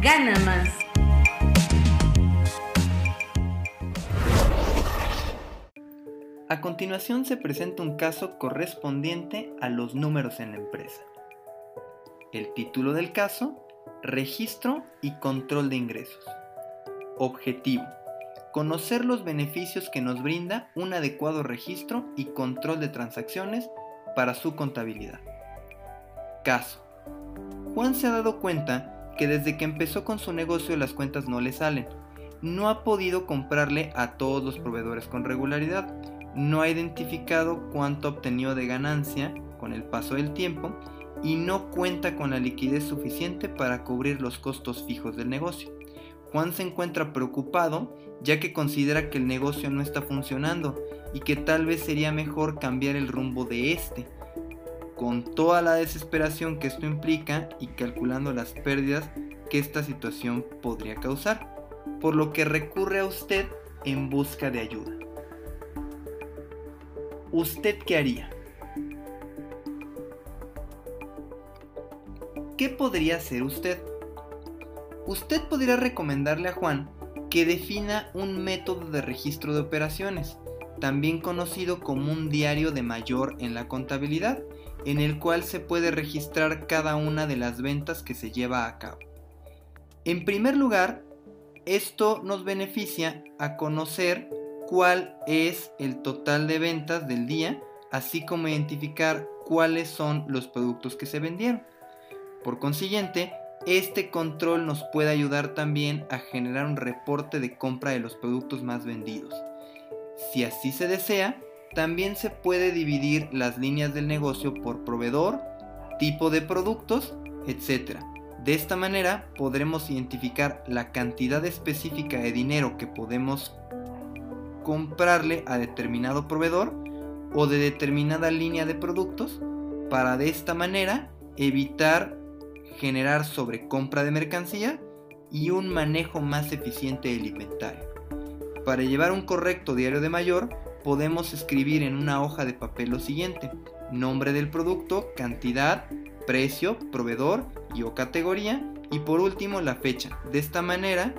gana más. A continuación se presenta un caso correspondiente a los números en la empresa. El título del caso, Registro y Control de Ingresos. Objetivo. Conocer los beneficios que nos brinda un adecuado registro y control de transacciones para su contabilidad. Caso. Juan se ha dado cuenta que desde que empezó con su negocio las cuentas no le salen. No ha podido comprarle a todos los proveedores con regularidad. No ha identificado cuánto ha obtenido de ganancia con el paso del tiempo y no cuenta con la liquidez suficiente para cubrir los costos fijos del negocio. Juan se encuentra preocupado ya que considera que el negocio no está funcionando y que tal vez sería mejor cambiar el rumbo de este. Con toda la desesperación que esto implica y calculando las pérdidas que esta situación podría causar, por lo que recurre a usted en busca de ayuda. ¿Usted qué haría? ¿Qué podría hacer usted? Usted podría recomendarle a Juan que defina un método de registro de operaciones, también conocido como un diario de mayor en la contabilidad, en el cual se puede registrar cada una de las ventas que se lleva a cabo. En primer lugar, esto nos beneficia a conocer cuál es el total de ventas del día, así como identificar cuáles son los productos que se vendieron. Por consiguiente, este control nos puede ayudar también a generar un reporte de compra de los productos más vendidos. Si así se desea, también se puede dividir las líneas del negocio por proveedor, tipo de productos, etc. De esta manera podremos identificar la cantidad específica de dinero que podemos comprarle a determinado proveedor o de determinada línea de productos para de esta manera evitar generar sobrecompra de mercancía y un manejo más eficiente del inventario. Para llevar un correcto diario de mayor, podemos escribir en una hoja de papel lo siguiente, nombre del producto, cantidad, precio, proveedor y o categoría y por último la fecha. De esta manera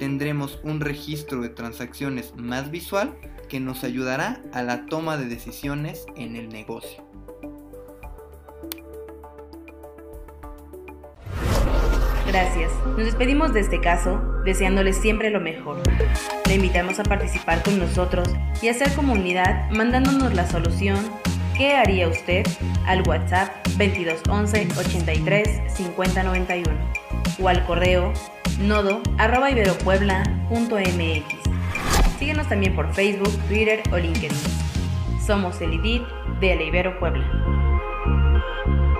tendremos un registro de transacciones más visual que nos ayudará a la toma de decisiones en el negocio. Gracias. Nos despedimos de este caso deseándoles siempre lo mejor. Le invitamos a participar con nosotros y hacer comunidad mandándonos la solución ¿Qué haría usted? al WhatsApp 2211 83 50 91 o al correo nodo iberopuebla.mx. Síguenos también por Facebook, Twitter o LinkedIn. Somos el IDIT de la Ibero Puebla.